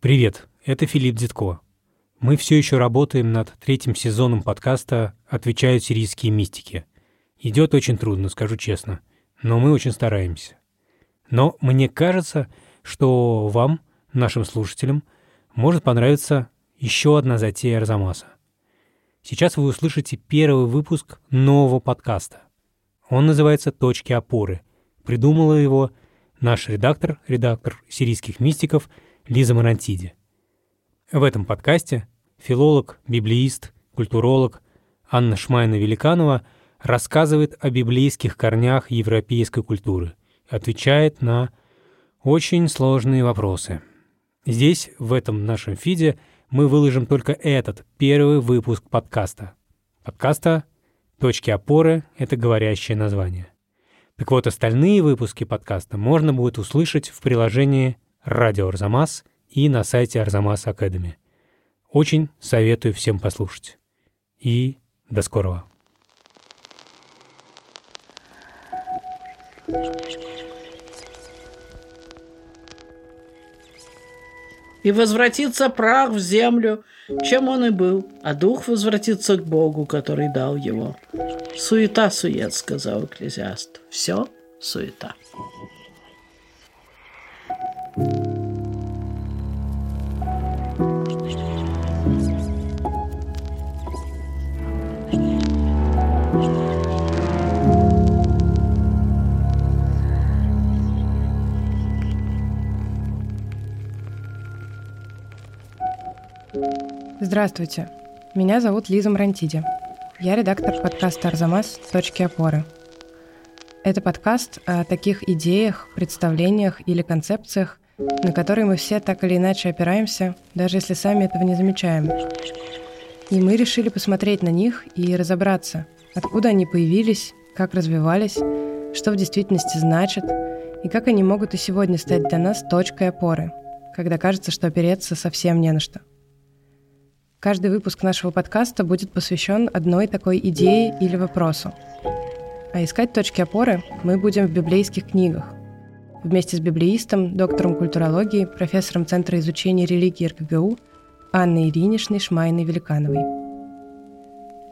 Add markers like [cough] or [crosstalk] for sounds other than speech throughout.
Привет, это Филипп Дзитко. Мы все еще работаем над третьим сезоном подкаста «Отвечают сирийские мистики». Идет очень трудно, скажу честно, но мы очень стараемся. Но мне кажется, что вам, нашим слушателям, может понравиться еще одна затея Арзамаса. Сейчас вы услышите первый выпуск нового подкаста. Он называется «Точки опоры». Придумала его наш редактор, редактор сирийских мистиков – Лиза Марантиди. В этом подкасте филолог, библеист, культуролог Анна Шмайна-Великанова рассказывает о библейских корнях европейской культуры, отвечает на очень сложные вопросы. Здесь, в этом нашем фиде, мы выложим только этот, первый выпуск подкаста. Подкаста «Точки опоры» — это говорящее название. Так вот, остальные выпуски подкаста можно будет услышать в приложении радио Арзамас и на сайте Арзамас Академи. Очень советую всем послушать. И до скорого. И возвратится прах в землю, чем он и был, а дух возвратится к Богу, который дал его. Суета-сует, сказал экклезиаст. Все суета. Здравствуйте. Меня зовут Лиза Мрантиди. Я редактор подкаста «Арзамас. Точки опоры». Это подкаст о таких идеях, представлениях или концепциях, на которые мы все так или иначе опираемся, даже если сами этого не замечаем. И мы решили посмотреть на них и разобраться, откуда они появились, как развивались, что в действительности значат, и как они могут и сегодня стать для нас точкой опоры, когда кажется, что опереться совсем не на что. Каждый выпуск нашего подкаста будет посвящен одной такой идее или вопросу. А искать точки опоры мы будем в библейских книгах. Вместе с библеистом, доктором культурологии, профессором Центра изучения религии РКГУ Анной Иринишной Шмайной-Великановой.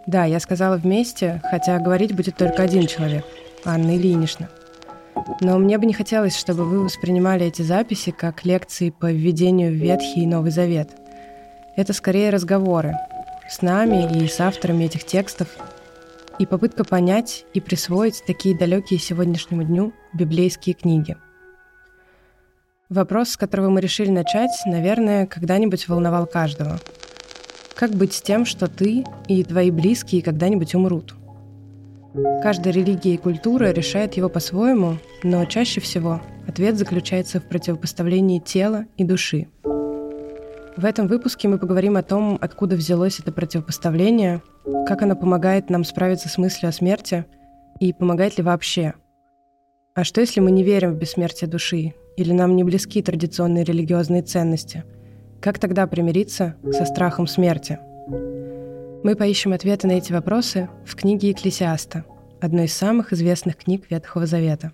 Да, я сказала вместе, хотя говорить будет только один человек – Анна Ильинична. Но мне бы не хотелось, чтобы вы воспринимали эти записи как лекции по введению в Ветхий и Новый Завет – это скорее разговоры с нами и с авторами этих текстов, и попытка понять и присвоить такие далекие сегодняшнему дню библейские книги. Вопрос, с которого мы решили начать, наверное, когда-нибудь волновал каждого. Как быть с тем, что ты и твои близкие когда-нибудь умрут? Каждая религия и культура решает его по-своему, но чаще всего ответ заключается в противопоставлении тела и души – в этом выпуске мы поговорим о том, откуда взялось это противопоставление, как оно помогает нам справиться с мыслью о смерти и помогает ли вообще. А что если мы не верим в бессмертие души или нам не близки традиционные религиозные ценности? Как тогда примириться со страхом смерти? Мы поищем ответы на эти вопросы в книге Екклесиаста, одной из самых известных книг Ветхого Завета.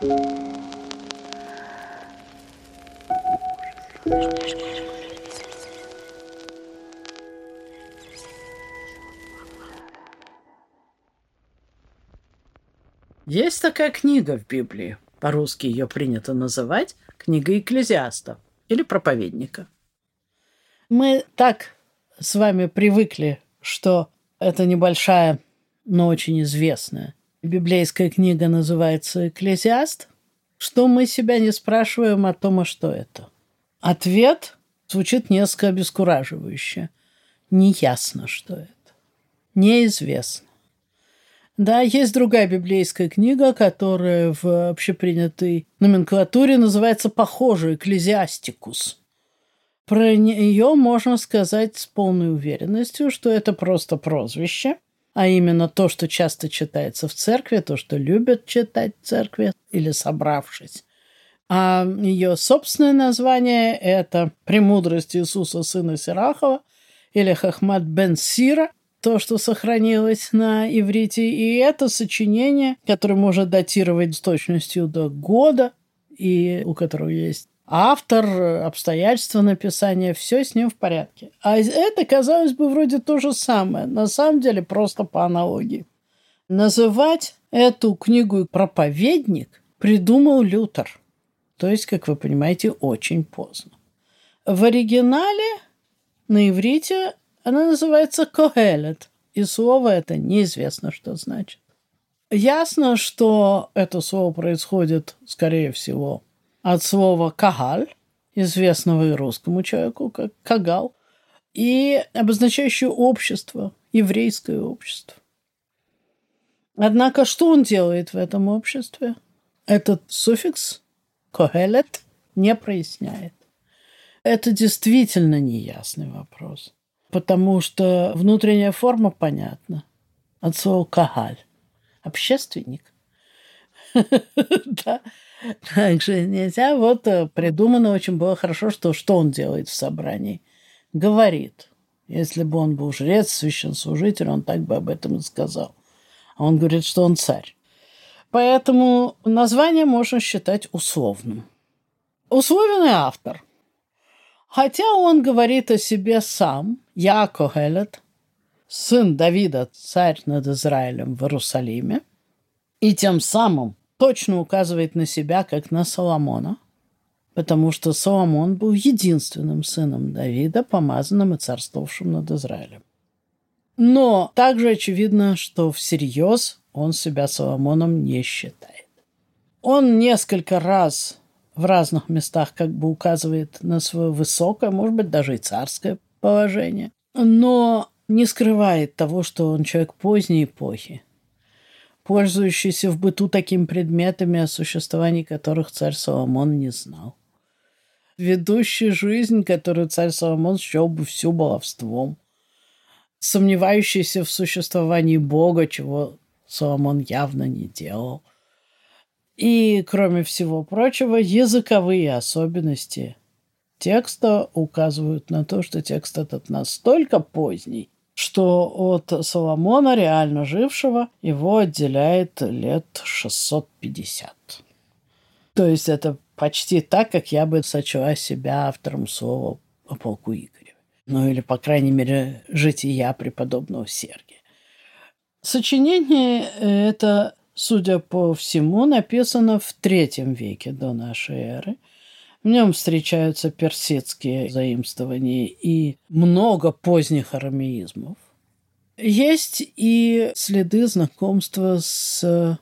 thank you Есть такая книга в Библии. По-русски ее принято называть книга экклезиаста или проповедника. Мы так с вами привыкли, что это небольшая, но очень известная библейская книга называется «Экклезиаст», что мы себя не спрашиваем о том, а что это. Ответ звучит несколько обескураживающе. Неясно, что это. Неизвестно. Да, есть другая библейская книга, которая в общепринятой номенклатуре называется похоже «Экклезиастикус». Про нее можно сказать с полной уверенностью, что это просто прозвище, а именно то, что часто читается в церкви, то, что любят читать в церкви или собравшись а ее собственное название – это «Премудрость Иисуса, сына Сирахова» или «Хахмат бен Сира», то, что сохранилось на иврите. И это сочинение, которое может датировать с точностью до года, и у которого есть автор, обстоятельства написания, все с ним в порядке. А это, казалось бы, вроде то же самое. На самом деле просто по аналогии. Называть эту книгу «Проповедник» придумал Лютер. То есть, как вы понимаете, очень поздно. В оригинале на иврите она называется «Когелет», и слово это неизвестно, что значит. Ясно, что это слово происходит, скорее всего, от слова «кагаль», известного и русскому человеку как «кагал», и обозначающее общество, еврейское общество. Однако, что он делает в этом обществе? Этот суффикс «когелет» не проясняет. Это действительно неясный вопрос, потому что внутренняя форма понятна. От слова «кагаль» – общественник. [laughs] Да. Также нельзя. Вот э, придумано очень было хорошо, что что он делает в собрании. Говорит. Если бы он был жрец, священслужитель, он так бы об этом и сказал. А он говорит, что он царь. Поэтому название можно считать условным. Условный автор. Хотя он говорит о себе сам, я Когелет, сын Давида, царь над Израилем в Иерусалиме, и тем самым точно указывает на себя, как на Соломона, потому что Соломон был единственным сыном Давида, помазанным и царствовавшим над Израилем. Но также очевидно, что всерьез он себя Соломоном не считает. Он несколько раз в разных местах как бы указывает на свое высокое, может быть, даже и царское положение, но не скрывает того, что он человек поздней эпохи, пользующийся в быту такими предметами, о существовании которых царь Соломон не знал. Ведущий жизнь, которую царь Соломон счел бы всю баловством. Сомневающийся в существовании Бога, чего Соломон явно не делал. И, кроме всего прочего, языковые особенности текста указывают на то, что текст этот настолько поздний, что от Соломона, реально жившего, его отделяет лет 650. То есть это почти так, как я бы сочла себя автором слова о полку Игореве. Ну или, по крайней мере, жития преподобного Сергия. Сочинение это, судя по всему, написано в третьем веке до нашей эры – в нем встречаются персидские заимствования и много поздних арамеизмов. Есть и следы знакомства с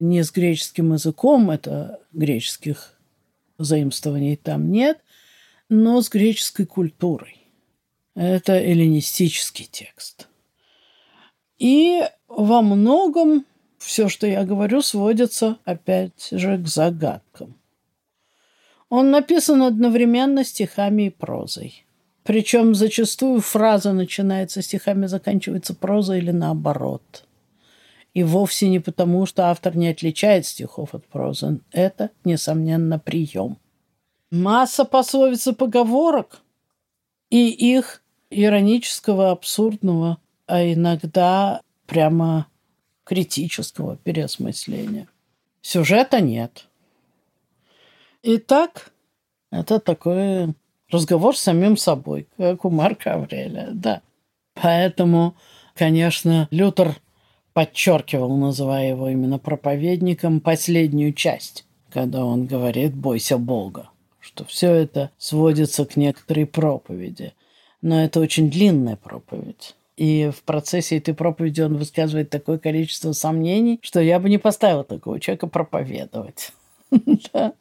не с греческим языком, это греческих заимствований там нет, но с греческой культурой. Это эллинистический текст. И во многом все, что я говорю, сводится опять же к загадкам. Он написан одновременно стихами и прозой. Причем зачастую фраза начинается стихами, заканчивается прозой или наоборот. И вовсе не потому, что автор не отличает стихов от прозы. Это, несомненно, прием. Масса пословиц и поговорок, и их иронического, абсурдного, а иногда прямо критического переосмысления. Сюжета нет – Итак, это такой разговор с самим собой, как у Марка Аврелия, да. Поэтому, конечно, Лютер подчеркивал, называя его именно проповедником, последнюю часть, когда он говорит «бойся Бога», что все это сводится к некоторой проповеди. Но это очень длинная проповедь. И в процессе этой проповеди он высказывает такое количество сомнений, что я бы не поставила такого человека проповедовать. [laughs]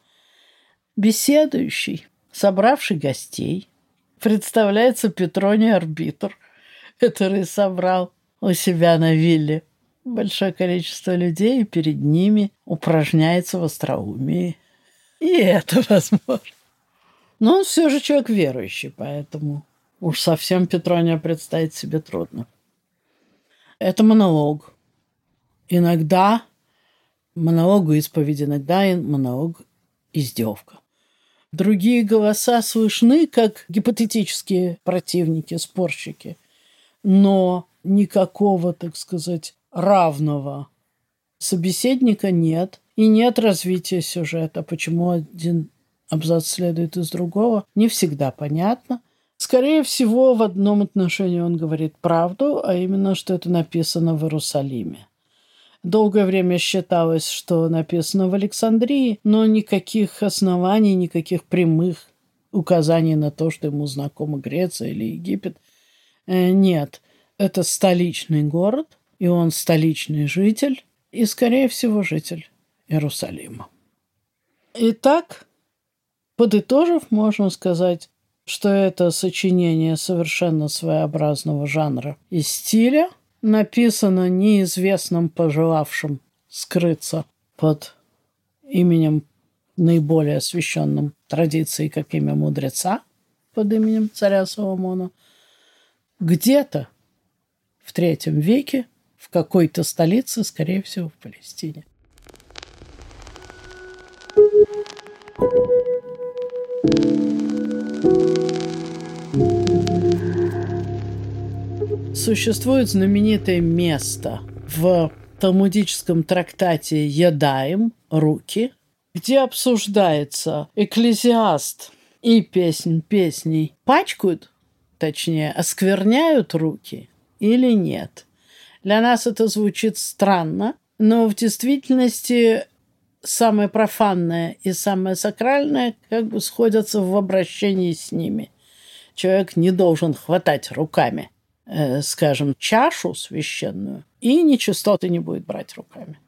Беседующий, собравший гостей, представляется Петроний арбитр, который собрал у себя на вилле большое количество людей, и перед ними упражняется в остроумии. И это [laughs] возможно. Но он все же человек верующий, поэтому уж совсем Петрония представить себе трудно. Это монолог. Иногда монолог исповедь, иногда монолог издевка. Другие голоса слышны, как гипотетические противники, спорщики, но никакого, так сказать, равного собеседника нет, и нет развития сюжета, почему один абзац следует из другого, не всегда понятно. Скорее всего, в одном отношении он говорит правду, а именно, что это написано в Иерусалиме. Долгое время считалось, что написано в Александрии, но никаких оснований, никаких прямых указаний на то, что ему знакома Греция или Египет, э, нет. Это столичный город, и он столичный житель, и, скорее всего, житель Иерусалима. Итак, подытожив, можно сказать, что это сочинение совершенно своеобразного жанра и стиля – написано неизвестным, пожелавшим скрыться под именем наиболее освященным традицией, как имя мудреца, под именем царя Соломона, где-то в третьем веке в какой-то столице, скорее всего, в Палестине. Существует знаменитое место в талмудическом трактате «Ядаем» «Руки», где обсуждается экклезиаст и песнь песней пачкают, точнее, оскверняют руки или нет. Для нас это звучит странно, но в действительности самое профанное и самое сакральное как бы сходятся в обращении с ними. Человек не должен хватать руками э, скажем, чашу священную, и нечистоты не будет брать руками.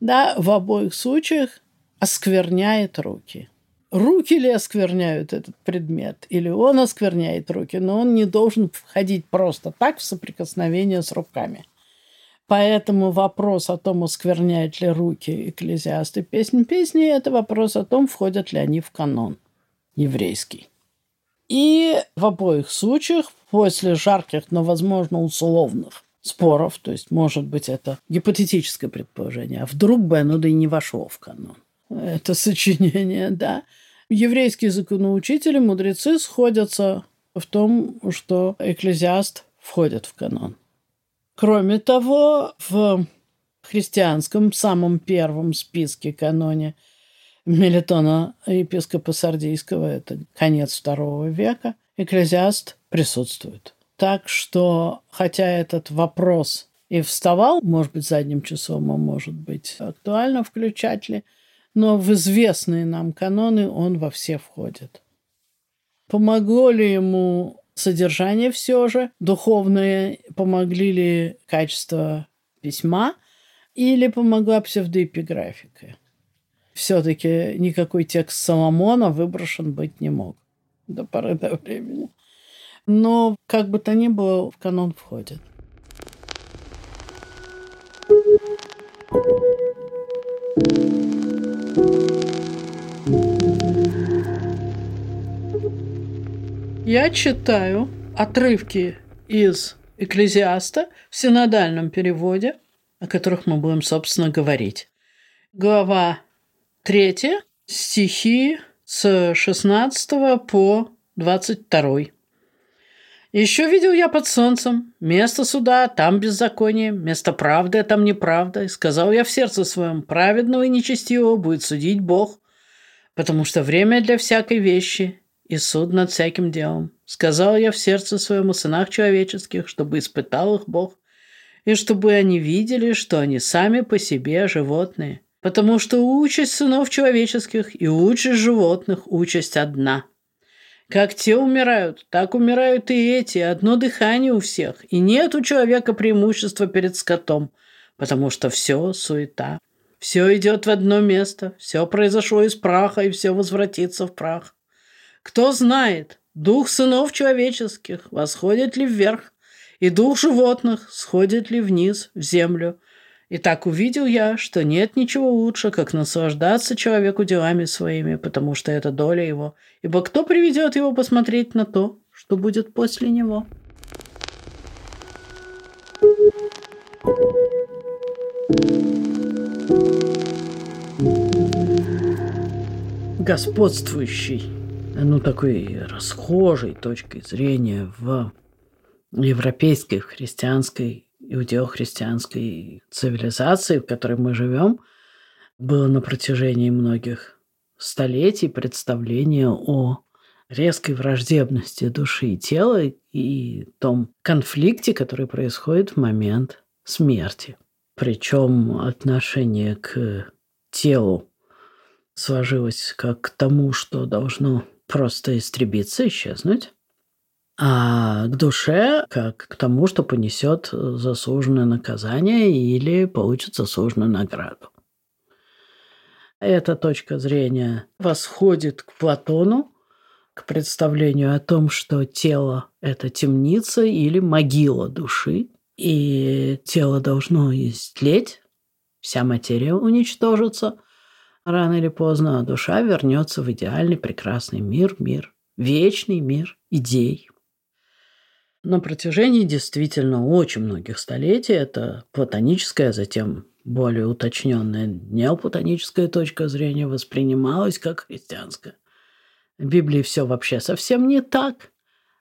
Да, в обоих случаях оскверняет руки. Руки ли оскверняют этот предмет, или он оскверняет руки, но он не должен входить просто так в соприкосновение с руками. Поэтому вопрос о том, оскверняют ли руки экклезиасты песнь песни, это вопрос о том, входят ли они в канон еврейский. И в обоих случаях после жарких, но, возможно, условных споров, то есть, может быть, это гипотетическое предположение, а вдруг бы оно да и не вошло в канон. Это сочинение, [laughs] да. Еврейские законоучители, мудрецы сходятся в том, что экклезиаст входит в канон. Кроме того, в христианском самом первом списке каноне Мелитона епископа Сардийского, это конец второго века, экклезиаст присутствует. Так что, хотя этот вопрос и вставал, может быть, задним числом, а может быть, актуально включать ли, но в известные нам каноны он во все входит. Помогло ли ему содержание все же, духовное, помогли ли качество письма или помогла псевдоэпиграфика? Все-таки никакой текст Соломона выброшен быть не мог до поры до времени но как бы то ни было, в канон входит. Я читаю отрывки из Экклезиаста в синодальном переводе, о которых мы будем, собственно, говорить. Глава 3, стихи с 16 по 22. Еще видел я под солнцем место суда, там беззаконие, место правды, а там неправда. И сказал я в сердце своем, праведного и нечестивого будет судить Бог, потому что время для всякой вещи и суд над всяким делом. Сказал я в сердце своем о сынах человеческих, чтобы испытал их Бог, и чтобы они видели, что они сами по себе животные. Потому что участь сынов человеческих и участь животных – участь одна – как те умирают, так умирают и эти. Одно дыхание у всех. И нет у человека преимущества перед скотом, потому что все суета. Все идет в одно место, все произошло из праха, и все возвратится в прах. Кто знает, дух сынов человеческих восходит ли вверх, и дух животных сходит ли вниз, в землю – и так увидел я, что нет ничего лучше, как наслаждаться человеку делами своими, потому что это доля его. Ибо кто приведет его посмотреть на то, что будет после него? Господствующий, ну такой расхожей точкой зрения в европейской, христианской иудео-христианской цивилизации, в которой мы живем, было на протяжении многих столетий представление о резкой враждебности души и тела и том конфликте, который происходит в момент смерти. Причем отношение к телу сложилось как к тому, что должно просто истребиться, исчезнуть, а к душе как к тому, что понесет заслуженное наказание или получит заслуженную награду. Эта точка зрения восходит к Платону, к представлению о том, что тело – это темница или могила души, и тело должно истлеть, вся материя уничтожится рано или поздно, а душа вернется в идеальный прекрасный мир, мир, вечный мир идей. На протяжении действительно очень многих столетий это платоническая, затем более уточненная неоплатоническая точка зрения воспринималась как христианская. В Библии все вообще совсем не так.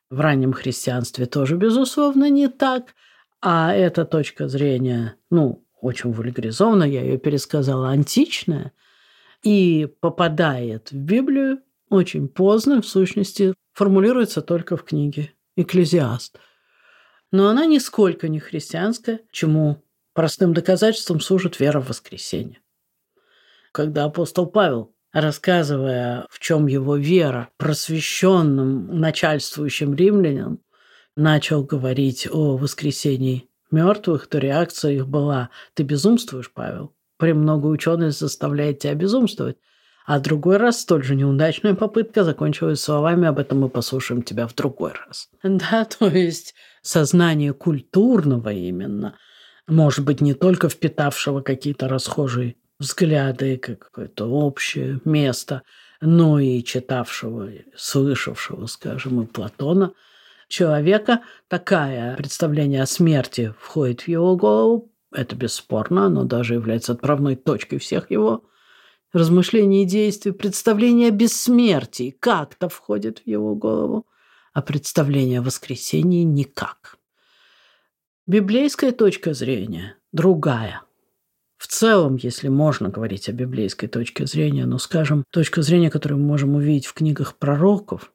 В раннем христианстве тоже, безусловно, не так. А эта точка зрения, ну, очень вульгаризована, я ее пересказала, античная, и попадает в Библию очень поздно, в сущности, формулируется только в книге «Экклезиаст». Но она нисколько не христианская, чему простым доказательством служит вера в воскресенье. Когда апостол Павел рассказывая, в чем его вера, просвещенным начальствующим римлянам, начал говорить о воскресении мертвых, то реакция их была «Ты безумствуешь, Павел? Премного ученость заставляет тебя безумствовать». А другой раз столь же неудачная попытка закончилась словами «об этом мы послушаем тебя в другой раз». Да, то есть сознание культурного именно, может быть, не только впитавшего какие-то расхожие взгляды, какое-то общее место, но и читавшего, слышавшего, скажем, и Платона, человека, такое представление о смерти входит в его голову, это бесспорно, оно даже является отправной точкой всех его размышлений и действий, представление о бессмертии как-то входит в его голову, а представление о воскресении никак. Библейская точка зрения другая – в целом, если можно говорить о библейской точке зрения, но, скажем, точка зрения, которую мы можем увидеть в книгах пророков,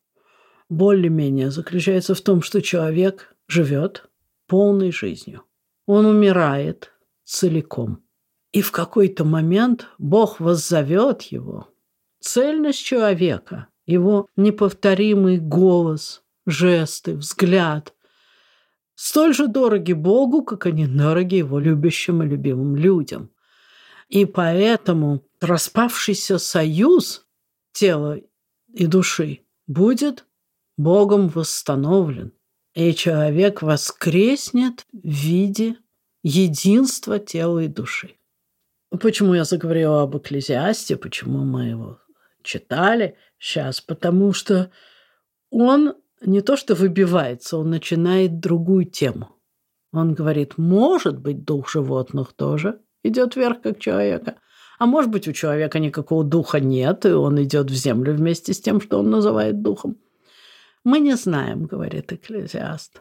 более-менее заключается в том, что человек живет полной жизнью. Он умирает целиком. И в какой-то момент Бог воззовет его. Цельность человека, его неповторимый голос, жесты, взгляд – столь же дороги Богу, как они дороги его любящим и любимым людям. И поэтому распавшийся союз тела и души будет Богом восстановлен. И человек воскреснет в виде единства тела и души. Почему я заговорила об экклезиасте, почему мы его читали сейчас? Потому что он не то что выбивается, он начинает другую тему. Он говорит, может быть, дух животных тоже – идет вверх как человека. А может быть, у человека никакого духа нет, и он идет в землю вместе с тем, что он называет духом. Мы не знаем, говорит Экклезиаст.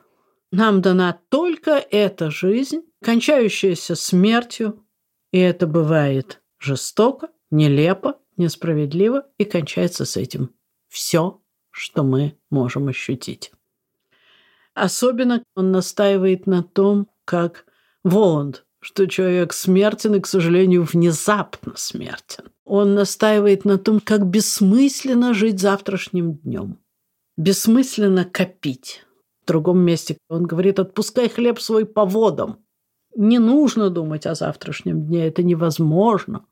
Нам дана только эта жизнь, кончающаяся смертью, и это бывает жестоко, нелепо, несправедливо, и кончается с этим все, что мы можем ощутить. Особенно он настаивает на том, как Воланд что человек смертен и, к сожалению, внезапно смертен. Он настаивает на том, как бессмысленно жить завтрашним днем. Бессмысленно копить. В другом месте он говорит, отпускай хлеб свой по водам. Не нужно думать о завтрашнем дне, это невозможно.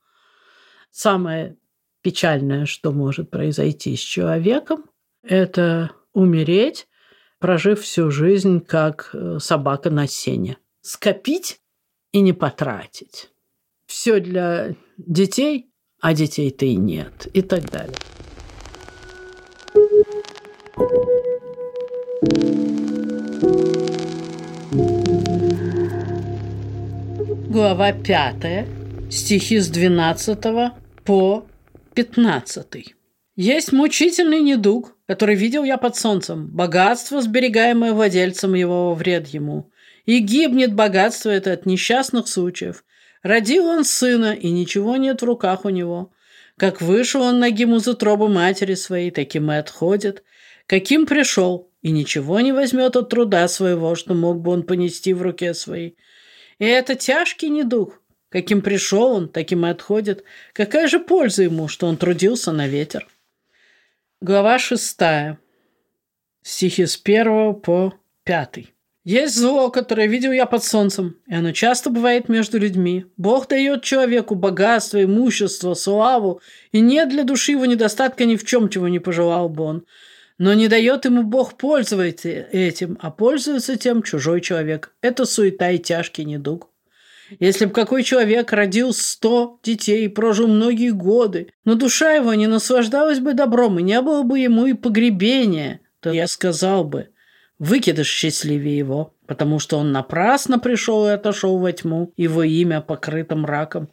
Самое печальное, что может произойти с человеком, это умереть, прожив всю жизнь как э, собака на сене. Скопить и не потратить. Все для детей, а детей-то и нет, и так далее. Глава пятая, стихи с 12 по 15. Есть мучительный недуг, который видел я под солнцем, богатство, сберегаемое владельцем его вред ему, и гибнет богатство это от несчастных случаев. Родил он сына, и ничего нет в руках у него. Как вышел он ногим из утробы матери своей, таким и отходит. Каким пришел, и ничего не возьмет от труда своего, что мог бы он понести в руке своей. И это тяжкий недуг. Каким пришел он, таким и отходит. Какая же польза ему, что он трудился на ветер? Глава шестая. Стихи с первого по пятый. Есть зло, которое видел я под солнцем, и оно часто бывает между людьми. Бог дает человеку богатство, имущество, славу, и нет для души его недостатка ни в чем, чего не пожелал бы он. Но не дает ему Бог пользоваться этим, а пользуется тем чужой человек. Это суета и тяжкий недуг. Если бы какой человек родил сто детей и прожил многие годы, но душа его не наслаждалась бы добром, и не было бы ему и погребения, то я сказал бы, выкидыш счастливее его, потому что он напрасно пришел и отошел во тьму, его имя покрыто мраком.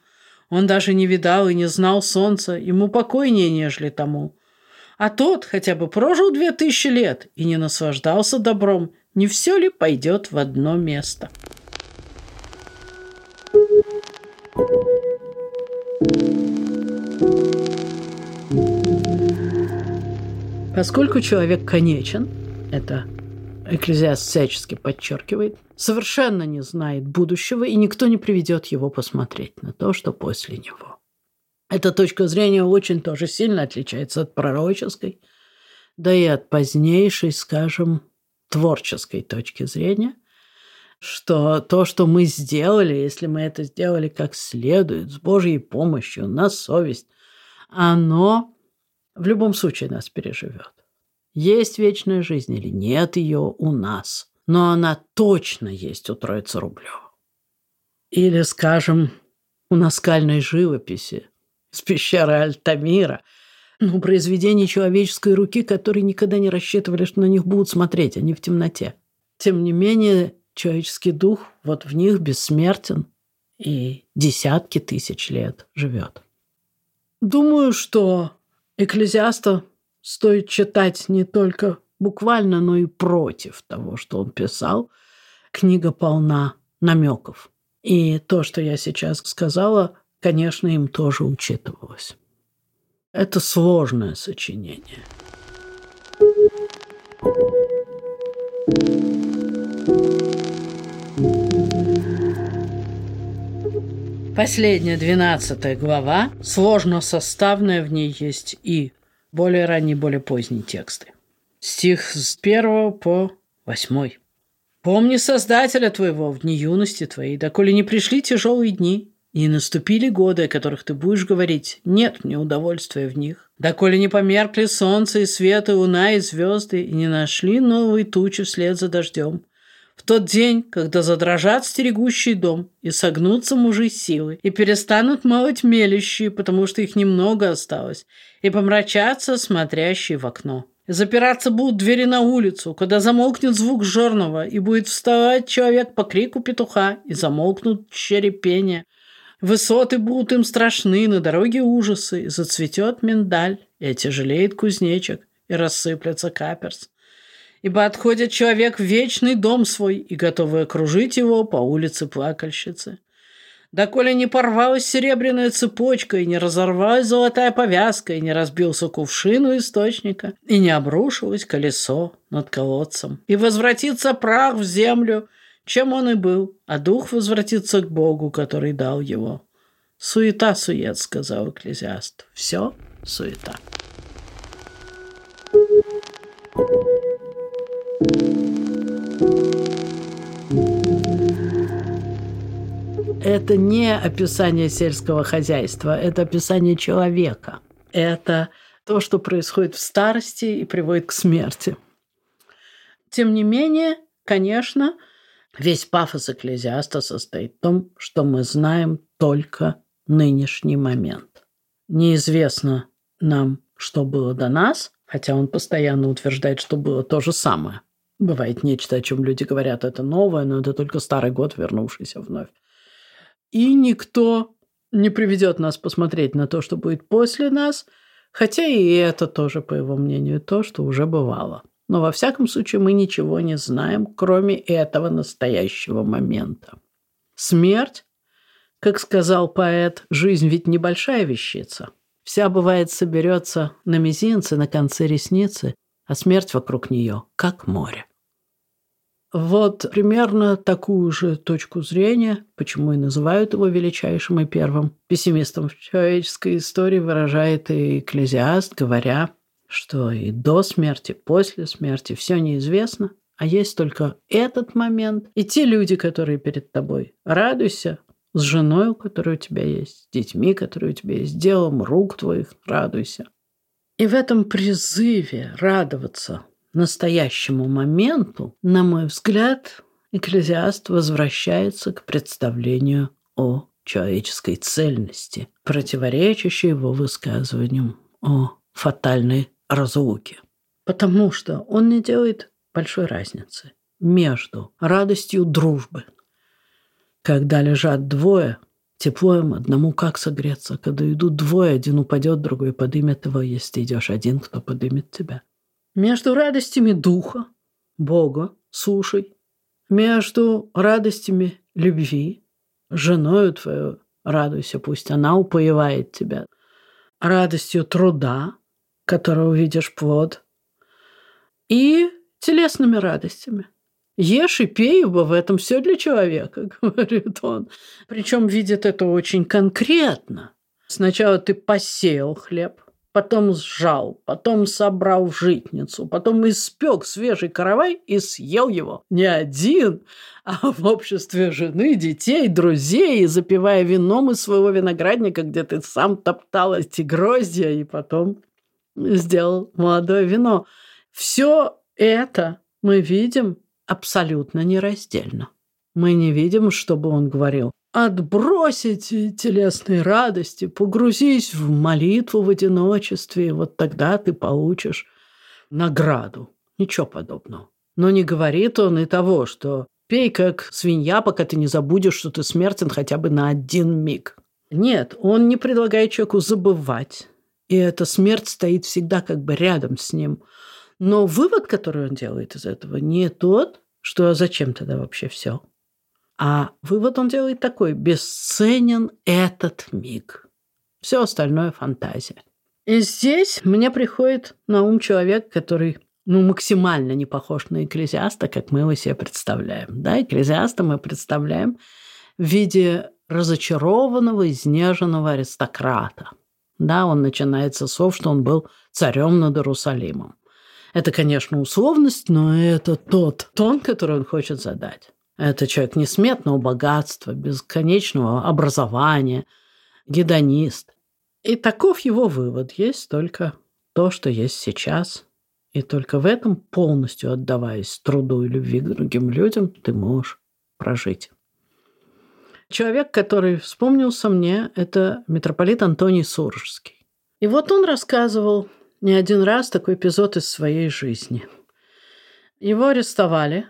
Он даже не видал и не знал солнца, ему покойнее, нежели тому. А тот хотя бы прожил две тысячи лет и не наслаждался добром, не все ли пойдет в одно место? Поскольку человек конечен, это Экклезиаст всячески подчеркивает, совершенно не знает будущего, и никто не приведет его посмотреть на то, что после него. Эта точка зрения очень тоже сильно отличается от пророческой, да и от позднейшей, скажем, творческой точки зрения, что то, что мы сделали, если мы это сделали как следует, с Божьей помощью, на совесть, оно в любом случае нас переживет. Есть вечная жизнь или нет ее у нас, но она точно есть у Троицы Рублева. Или, скажем, у наскальной живописи с пещеры Альтамира, ну, произведений человеческой руки, которые никогда не рассчитывали, что на них будут смотреть, они в темноте. Тем не менее, человеческий дух вот в них бессмертен и десятки тысяч лет живет. Думаю, что Экклезиаста стоит читать не только буквально, но и против того, что он писал. Книга полна намеков. И то, что я сейчас сказала, конечно, им тоже учитывалось. Это сложное сочинение. Последняя, двенадцатая глава, сложно составная, в ней есть и более ранние, более поздние тексты. Стих с первого по восьмой. «Помни Создателя твоего в дни юности твоей, доколе не пришли тяжелые дни, и наступили годы, о которых ты будешь говорить, нет мне удовольствия в них, доколе не померкли солнце и свет, и луна, и звезды, и не нашли новые тучи вслед за дождем, в тот день, когда задрожат стерегущий дом, и согнутся мужи силы, и перестанут молоть мелющие, потому что их немного осталось, и помрачатся смотрящие в окно. Запираться будут двери на улицу, когда замолкнет звук жорного, и будет вставать человек по крику петуха, и замолкнут черепения. Высоты будут им страшны, на дороге ужасы, и зацветет миндаль, и отяжелеет кузнечик, и рассыплется каперс. Ибо отходит человек в вечный дом свой и готовый окружить его по улице плакальщицы. Доколе не порвалась серебряная цепочка, и не разорвалась золотая повязка, и не разбился кувшин у источника, и не обрушилось колесо над колодцем, и возвратится прах в землю, чем он и был, а дух возвратится к Богу, который дал его. «Суета-сует», — сказал экклезиаст. «Все суета». Это не описание сельского хозяйства, это описание человека. Это то, что происходит в старости и приводит к смерти. Тем не менее, конечно, весь пафос экклезиаста состоит в том, что мы знаем только нынешний момент. Неизвестно нам, что было до нас, хотя он постоянно утверждает, что было то же самое. Бывает нечто, о чем люди говорят, это новое, но это только старый год, вернувшийся вновь. И никто не приведет нас посмотреть на то, что будет после нас, хотя и это тоже, по его мнению, то, что уже бывало. Но во всяком случае мы ничего не знаем, кроме этого настоящего момента. Смерть, как сказал поэт, жизнь ведь небольшая вещица. Вся, бывает, соберется на мизинце, на конце ресницы, а смерть вокруг нее, как море. Вот примерно такую же точку зрения, почему и называют его величайшим и первым пессимистом в человеческой истории, выражает и экклезиаст, говоря, что и до смерти, после смерти все неизвестно, а есть только этот момент и те люди, которые перед тобой. Радуйся с женой, у которой у тебя есть, с детьми, которые у тебя есть, делом рук твоих радуйся. И в этом призыве радоваться настоящему моменту, на мой взгляд, экклезиаст возвращается к представлению о человеческой цельности, противоречащей его высказываниям о фатальной разлуке. Потому что он не делает большой разницы между радостью дружбы, когда лежат двое, тепло им одному как согреться, когда идут двое, один упадет, другой подымет его, если идешь один, кто подымет тебя. Между радостями духа, Бога, сушей, между радостями любви, женою твою радуйся, пусть она упоевает тебя, радостью труда, которого увидишь плод, и телесными радостями. Ешь и пей, ибо в этом все для человека, [laughs] говорит он. Причем видит это очень конкретно. Сначала ты посеял хлеб, потом сжал, потом собрал в житницу, потом испек свежий каравай и съел его. Не один, а в обществе жены, детей, друзей, запивая вином из своего виноградника, где ты сам топтал эти гроздья, и потом сделал молодое вино. Все это мы видим абсолютно нераздельно. Мы не видим, чтобы он говорил отбросить телесные радости, погрузись в молитву в одиночестве, вот тогда ты получишь награду. Ничего подобного. Но не говорит он и того, что пей как свинья, пока ты не забудешь, что ты смертен хотя бы на один миг. Нет, он не предлагает человеку забывать. И эта смерть стоит всегда как бы рядом с ним. Но вывод, который он делает из этого, не тот, что зачем тогда вообще все. А вывод он делает такой. Бесценен этот миг. Все остальное фантазия. И здесь мне приходит на ум человек, который ну, максимально не похож на экклезиаста, как мы его себе представляем. Да, экклезиаста мы представляем в виде разочарованного, изнеженного аристократа. Да, он начинается с слов, что он был царем над Иерусалимом. Это, конечно, условность, но это тот тон, который он хочет задать. Это человек несметного богатства, бесконечного образования, гедонист. И таков его вывод. Есть только то, что есть сейчас. И только в этом, полностью отдаваясь труду и любви к другим людям, ты можешь прожить. Человек, который вспомнился мне, это митрополит Антоний Суржский. И вот он рассказывал не один раз такой эпизод из своей жизни. Его арестовали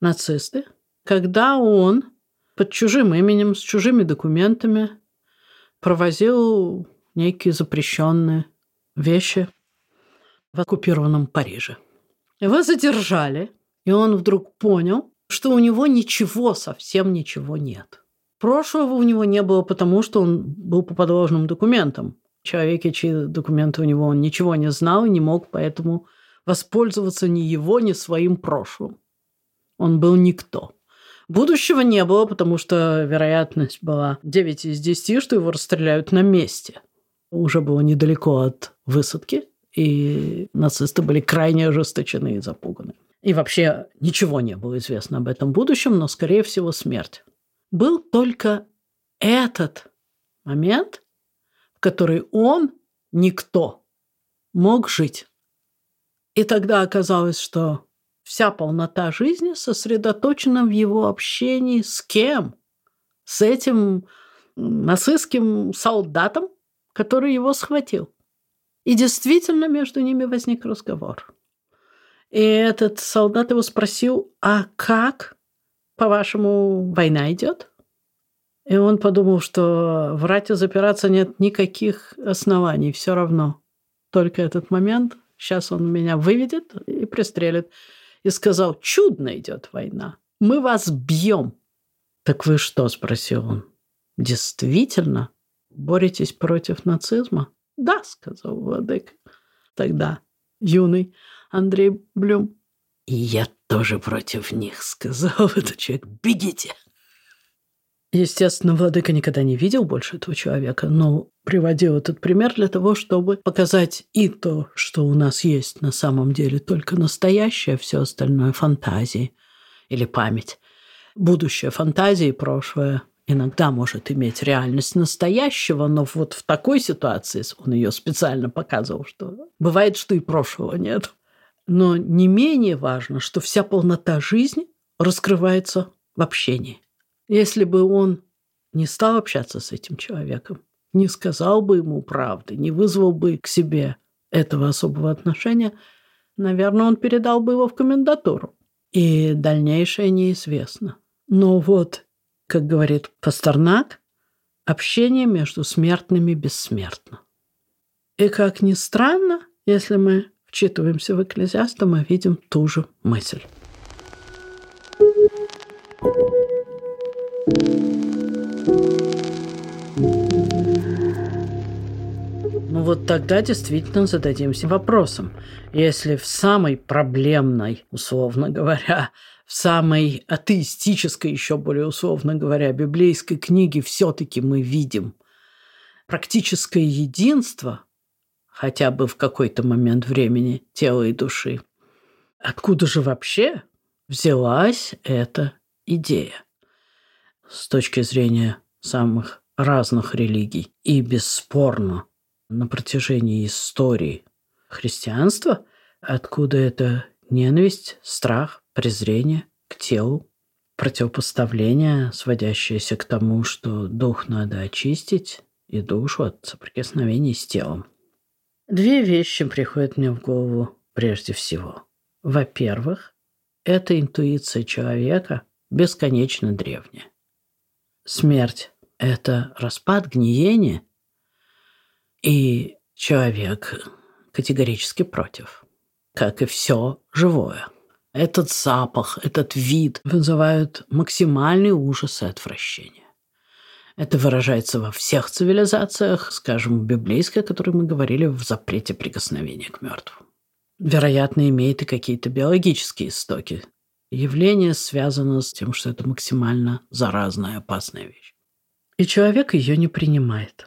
нацисты – когда он под чужим именем, с чужими документами провозил некие запрещенные вещи в оккупированном Париже. Его задержали, и он вдруг понял, что у него ничего, совсем ничего нет. Прошлого у него не было, потому что он был по подложным документам. Человеке, чьи документы у него он ничего не знал и не мог поэтому воспользоваться ни его, ни своим прошлым. Он был никто. Будущего не было, потому что вероятность была 9 из 10, что его расстреляют на месте. Уже было недалеко от высадки, и нацисты были крайне ожесточены и запуганы. И вообще ничего не было известно об этом будущем, но, скорее всего, смерть. Был только этот момент, в который он, никто, мог жить. И тогда оказалось, что Вся полнота жизни сосредоточена в его общении с кем? С этим нацистским солдатом, который его схватил. И действительно между ними возник разговор. И этот солдат его спросил, а как, по-вашему, война идет? И он подумал, что врать и запираться нет никаких оснований, все равно. Только этот момент, сейчас он меня выведет и пристрелит и сказал, чудно идет война, мы вас бьем. Так вы что, спросил он, действительно боретесь против нацизма? Да, сказал владыка. Тогда юный Андрей Блюм. И я тоже против них, сказал [laughs] этот человек. Бегите. Естественно, владыка никогда не видел больше этого человека, но приводил этот пример для того, чтобы показать и то, что у нас есть на самом деле только настоящее, все остальное фантазии или память. Будущее фантазии, прошлое иногда может иметь реальность настоящего, но вот в такой ситуации он ее специально показывал, что бывает, что и прошлого нет. Но не менее важно, что вся полнота жизни раскрывается в общении. Если бы он не стал общаться с этим человеком, не сказал бы ему правды, не вызвал бы к себе этого особого отношения, наверное, он передал бы его в комендатуру. И дальнейшее неизвестно. Но вот как говорит Пастернак, общение между смертными бессмертно. И как ни странно, если мы вчитываемся в Экклезиаста, мы видим ту же мысль. Ну вот тогда действительно зададимся вопросом. Если в самой проблемной, условно говоря, в самой атеистической, еще более условно говоря, библейской книге все-таки мы видим практическое единство, хотя бы в какой-то момент времени тела и души. Откуда же вообще взялась эта идея? С точки зрения самых разных религий и бесспорно на протяжении истории христианства, откуда эта ненависть, страх, презрение к телу, противопоставление, сводящееся к тому, что дух надо очистить и душу от соприкосновений с телом. Две вещи приходят мне в голову прежде всего. Во-первых, это интуиция человека бесконечно древняя. Смерть – это распад, гниение, и человек категорически против, как и все живое – этот запах, этот вид вызывают максимальный ужас и отвращение. Это выражается во всех цивилизациях, скажем, библейской, о которой мы говорили, в запрете прикосновения к мертвым. Вероятно, имеет и какие-то биологические истоки. Явление связано с тем, что это максимально заразная, опасная вещь. И человек ее не принимает.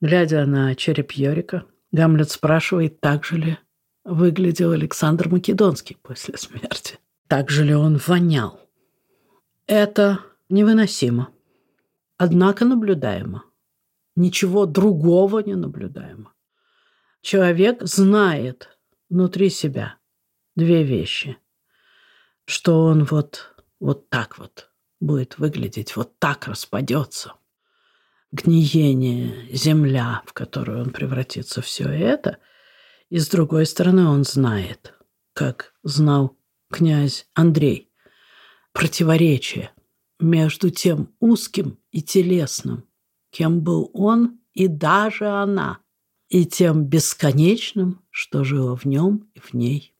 Глядя на череп Йорика, Гамлет спрашивает, так же ли выглядел Александр Македонский после смерти. Так же ли он вонял? Это невыносимо. Однако наблюдаемо. Ничего другого не наблюдаемо. Человек знает внутри себя две вещи. Что он вот, вот так вот будет выглядеть, вот так распадется. Гниение, земля, в которую он превратится, все это – и с другой стороны, он знает, как знал князь Андрей, противоречие между тем узким и телесным, кем был он и даже она, и тем бесконечным, что жило в нем и в ней.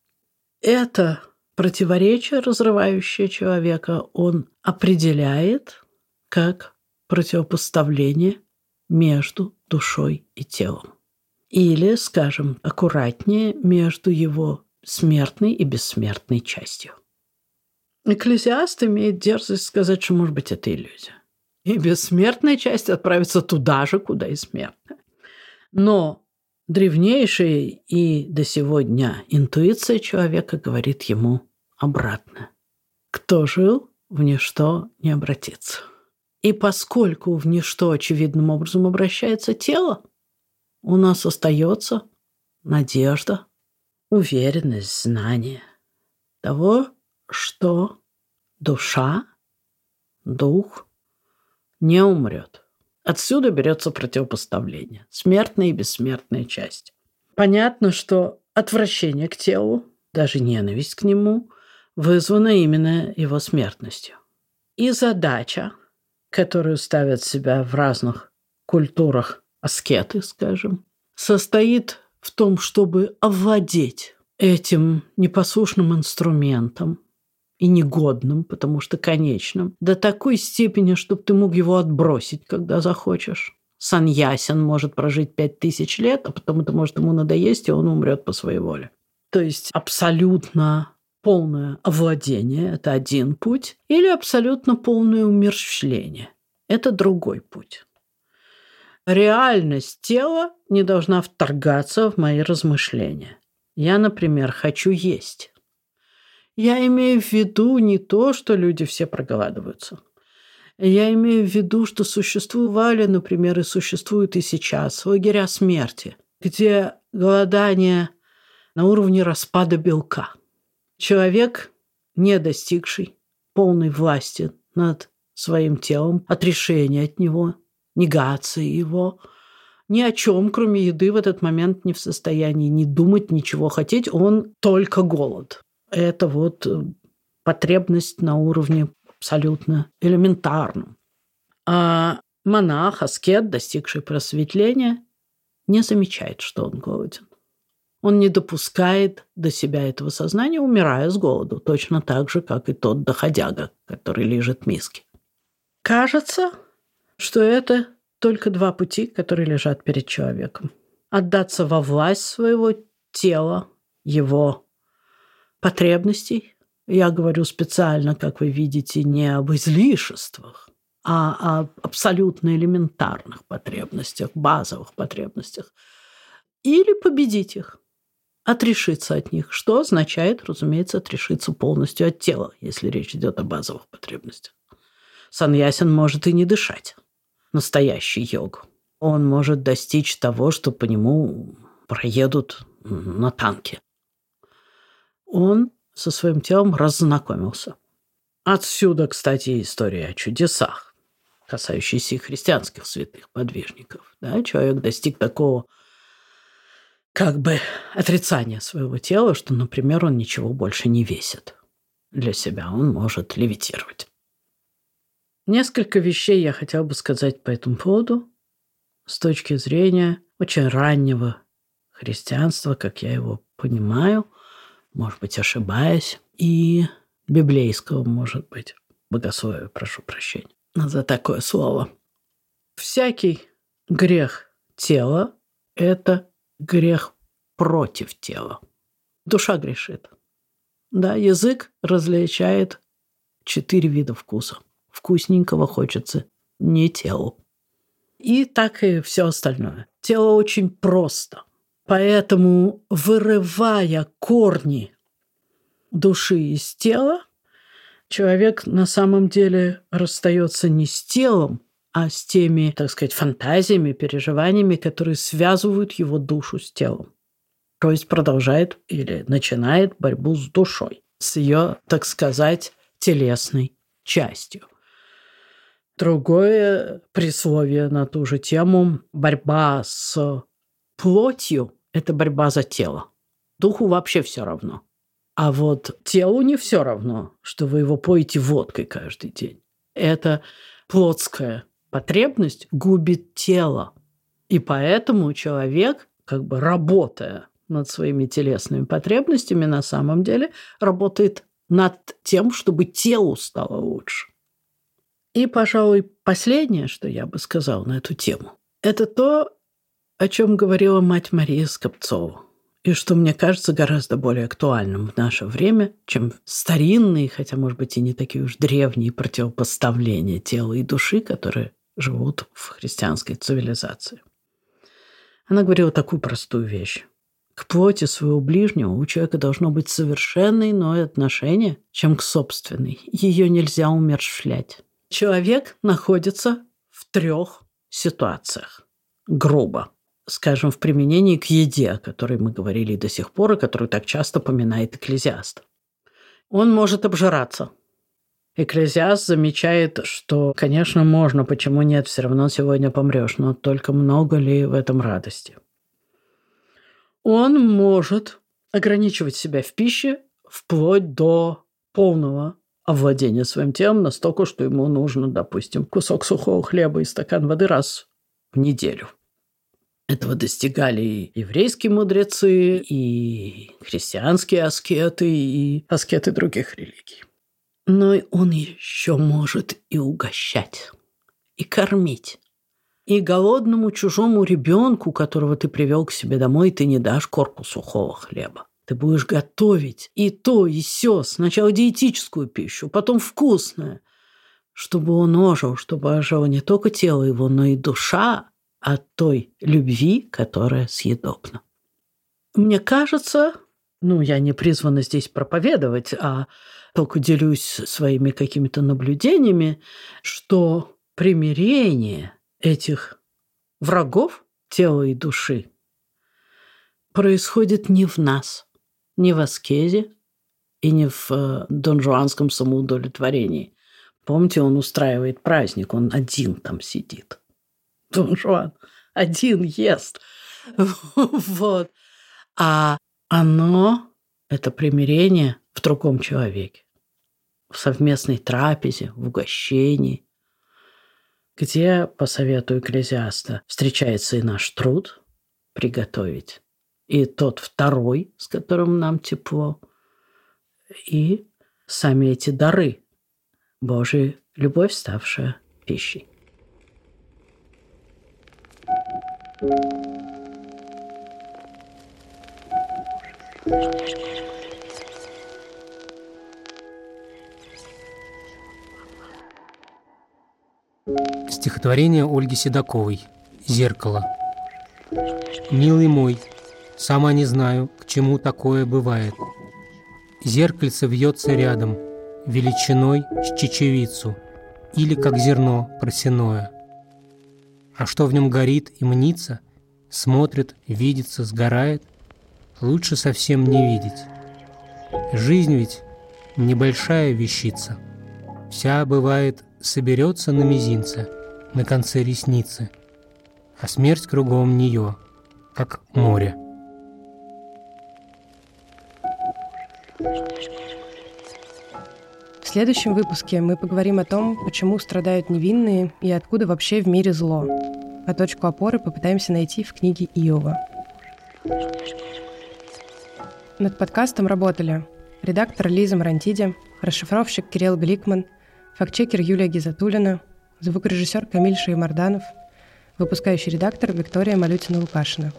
Это противоречие, разрывающее человека, он определяет как противопоставление между душой и телом. Или, скажем, аккуратнее между его смертной и бессмертной частью. Экклезиаст имеет дерзость сказать, что, может быть, это иллюзия. И бессмертная часть отправится туда же, куда и смертная. Но древнейшая и до сегодня интуиция человека говорит ему обратно. Кто жил, в ничто не обратится. И поскольку в ничто очевидным образом обращается тело, у нас остается надежда, уверенность, знание того, что душа, дух не умрет. Отсюда берется противопоставление. Смертная и бессмертная часть. Понятно, что отвращение к телу, даже ненависть к нему, вызвана именно его смертностью. И задача, которую ставят себя в разных культурах аскеты, скажем, состоит в том, чтобы овладеть этим непослушным инструментом и негодным, потому что конечным, до такой степени, чтобы ты мог его отбросить, когда захочешь. саньясин может прожить пять тысяч лет, а потом это может ему надоесть, и он умрет по своей воле. То есть абсолютно полное овладение – это один путь, или абсолютно полное умерщвление – это другой путь. Реальность тела не должна вторгаться в мои размышления. Я, например, хочу есть. Я имею в виду не то, что люди все проголадываются. Я имею в виду, что существовали, например, и существуют и сейчас лагеря смерти, где голодание на уровне распада белка. Человек, не достигший полной власти над своим телом, отрешения от него, негации его, ни о чем, кроме еды, в этот момент не в состоянии ни думать, ничего хотеть, он только голод. Это вот э, потребность на уровне абсолютно элементарном. А монах, аскет, достигший просветления, не замечает, что он голоден. Он не допускает до себя этого сознания, умирая с голоду, точно так же, как и тот доходяга, который лежит в миске. Кажется, что это только два пути, которые лежат перед человеком. Отдаться во власть своего тела, его потребностей. Я говорю специально, как вы видите, не об излишествах, а о абсолютно элементарных потребностях, базовых потребностях. Или победить их, отрешиться от них, что означает, разумеется, отрешиться полностью от тела, если речь идет о базовых потребностях. Саньясин может и не дышать. Настоящий йог. Он может достичь того, что по нему проедут на танке он со своим телом раззнакомился. Отсюда, кстати, история о чудесах, касающиеся и христианских святых подвижников. Да? Человек достиг такого как бы отрицания своего тела, что, например, он ничего больше не весит. Для себя он может левитировать. Несколько вещей я хотел бы сказать по этому поводу с точки зрения очень раннего христианства, как я его понимаю – может быть, ошибаясь, и библейского, может быть, богословия, прошу прощения за такое слово. Всякий грех тела – это грех против тела. Душа грешит. Да, язык различает четыре вида вкуса. Вкусненького хочется не телу. И так и все остальное. Тело очень просто. Поэтому, вырывая корни души из тела, человек на самом деле расстается не с телом, а с теми, так сказать, фантазиями, переживаниями, которые связывают его душу с телом. То есть продолжает или начинает борьбу с душой, с ее, так сказать, телесной частью. Другое присловие на ту же тему – борьба с плотью это борьба за тело. Духу вообще все равно. А вот телу не все равно, что вы его поете водкой каждый день. Это плотская потребность губит тело. И поэтому человек, как бы работая над своими телесными потребностями, на самом деле работает над тем, чтобы телу стало лучше. И, пожалуй, последнее, что я бы сказал на эту тему, это то, о чем говорила мать Мария Скопцова, и что мне кажется гораздо более актуальным в наше время, чем старинные, хотя, может быть, и не такие уж древние противопоставления тела и души, которые живут в христианской цивилизации. Она говорила такую простую вещь. К плоти своего ближнего у человека должно быть совершенно иное отношение, чем к собственной. Ее нельзя умерщвлять. Человек находится в трех ситуациях. Грубо скажем, в применении к еде, о которой мы говорили до сих пор, и которую так часто поминает экклезиаст. Он может обжираться. Экклезиаст замечает, что, конечно, можно, почему нет, все равно сегодня помрешь, но только много ли в этом радости? Он может ограничивать себя в пище вплоть до полного овладения своим телом настолько, что ему нужно, допустим, кусок сухого хлеба и стакан воды раз в неделю. Этого достигали и еврейские мудрецы, и христианские аскеты, и аскеты других религий. Но он еще может и угощать, и кормить, И голодному чужому ребенку, которого ты привел к себе домой, ты не дашь корку сухого хлеба. Ты будешь готовить и то, и все. Сначала диетическую пищу, потом вкусное. Чтобы он ожил, чтобы ожило не только тело его, но и душа от той любви, которая съедобна. Мне кажется, ну, я не призвана здесь проповедовать, а только делюсь своими какими-то наблюдениями, что примирение этих врагов тела и души происходит не в нас, не в аскезе и не в э, донжуанском самоудовлетворении. Помните, он устраивает праздник, он один там сидит. [laughs] Дон Жуан один ест. [laughs] Вот. А оно, это примирение в другом человеке, в совместной трапезе, в угощении, где, по совету экклезиаста, встречается и наш труд приготовить, и тот второй, с которым нам тепло, и сами эти дары, Божия любовь, ставшая пищей. Стихотворение Ольги Седоковой «Зеркало». «Милый мой, сама не знаю, к чему такое бывает. Зеркальце вьется рядом, величиной с чечевицу, или как зерно просяное. А что в нем горит и мнится, смотрит, видится, сгорает – лучше совсем не видеть. Жизнь ведь небольшая вещица. Вся, бывает, соберется на мизинце, на конце ресницы, а смерть кругом нее, как море. В следующем выпуске мы поговорим о том, почему страдают невинные и откуда вообще в мире зло. А точку опоры попытаемся найти в книге Иова. Над подкастом работали редактор Лиза Марантиди, расшифровщик Кирилл Гликман, фактчекер Юлия Гизатулина, звукорежиссер Камиль Шеймарданов, выпускающий редактор Виктория Малютина-Лукашина.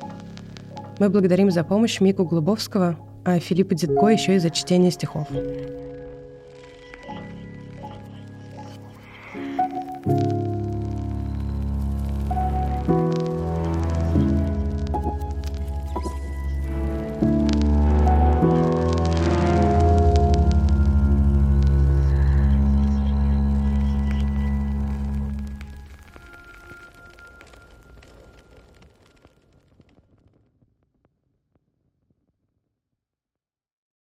Мы благодарим за помощь Мику Глубовского, а Филиппа Дедко еще и за чтение стихов.